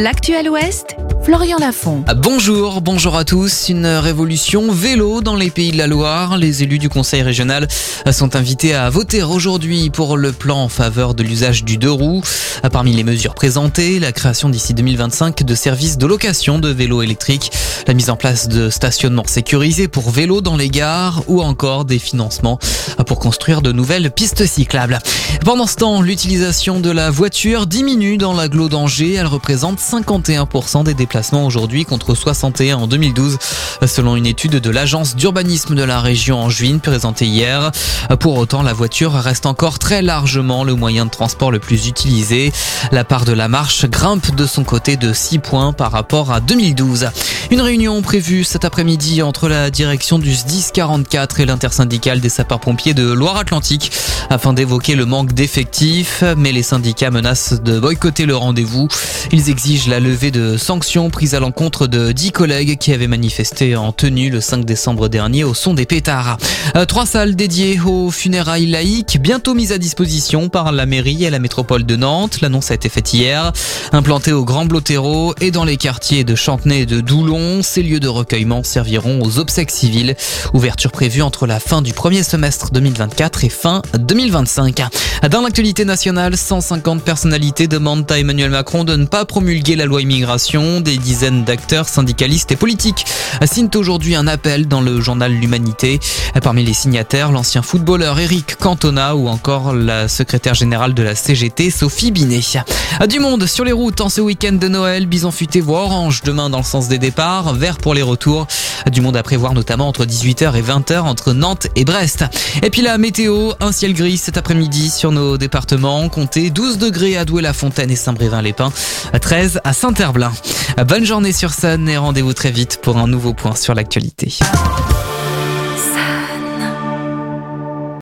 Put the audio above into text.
L'actuel Ouest Florian Lafont. Ah, bonjour, bonjour à tous. Une révolution vélo dans les pays de la Loire. Les élus du conseil régional sont invités à voter aujourd'hui pour le plan en faveur de l'usage du deux roues. Ah, parmi les mesures présentées, la création d'ici 2025 de services de location de vélos électriques, la mise en place de stationnements sécurisés pour vélos dans les gares ou encore des financements pour construire de nouvelles pistes cyclables. Pendant ce temps, l'utilisation de la voiture diminue dans l'agglo d'Angers. Elle représente 51% des déplacements aujourd'hui contre 61 en 2012 selon une étude de l'agence d'urbanisme de la région en juin présentée hier. Pour autant, la voiture reste encore très largement le moyen de transport le plus utilisé. La part de la marche grimpe de son côté de 6 points par rapport à 2012. Une réunion prévue cet après-midi entre la direction du SDIS 44 et l'intersyndicale des sapeurs-pompiers de Loire-Atlantique afin d'évoquer le manque d'effectifs, mais les syndicats menacent de boycotter le rendez-vous. Ils exigent la levée de sanctions prises à l'encontre de 10 collègues qui avaient manifesté en tenue le 5 décembre dernier au son des pétards. Euh, trois salles dédiées aux funérailles laïques, bientôt mises à disposition par la mairie et la métropole de Nantes. L'annonce a été faite hier. Implantées au Grand Blotero et dans les quartiers de Chantenay et de Doulon, ces lieux de recueillement serviront aux obsèques civiles. Ouverture prévue entre la fin du premier semestre 2024 et fin 2025. Dans l'actualité nationale, 150 personnalités demandent à Emmanuel Macron de ne pas promulguer la loi immigration. Des dizaines d'acteurs, syndicalistes et politiques signent aujourd'hui un appel dans le journal L'Humanité. Parmi les signataires, l'ancien footballeur Eric Cantona ou encore la secrétaire générale de la CGT, Sophie Binet. Du monde sur les routes en ce week-end de Noël, bison futé voit orange demain dans le sens des départs, vert pour les retours. Du monde à prévoir notamment entre 18h et 20h entre Nantes et Brest. Et puis la météo, un ciel gris cet après-midi sur nos départements, comptez 12 degrés à Douai-la-Fontaine et Saint-Brévin-les-Pins, 13 à Saint-Herblain. Bonne journée sur Sun et rendez-vous très vite pour un nouveau point sur l'actualité.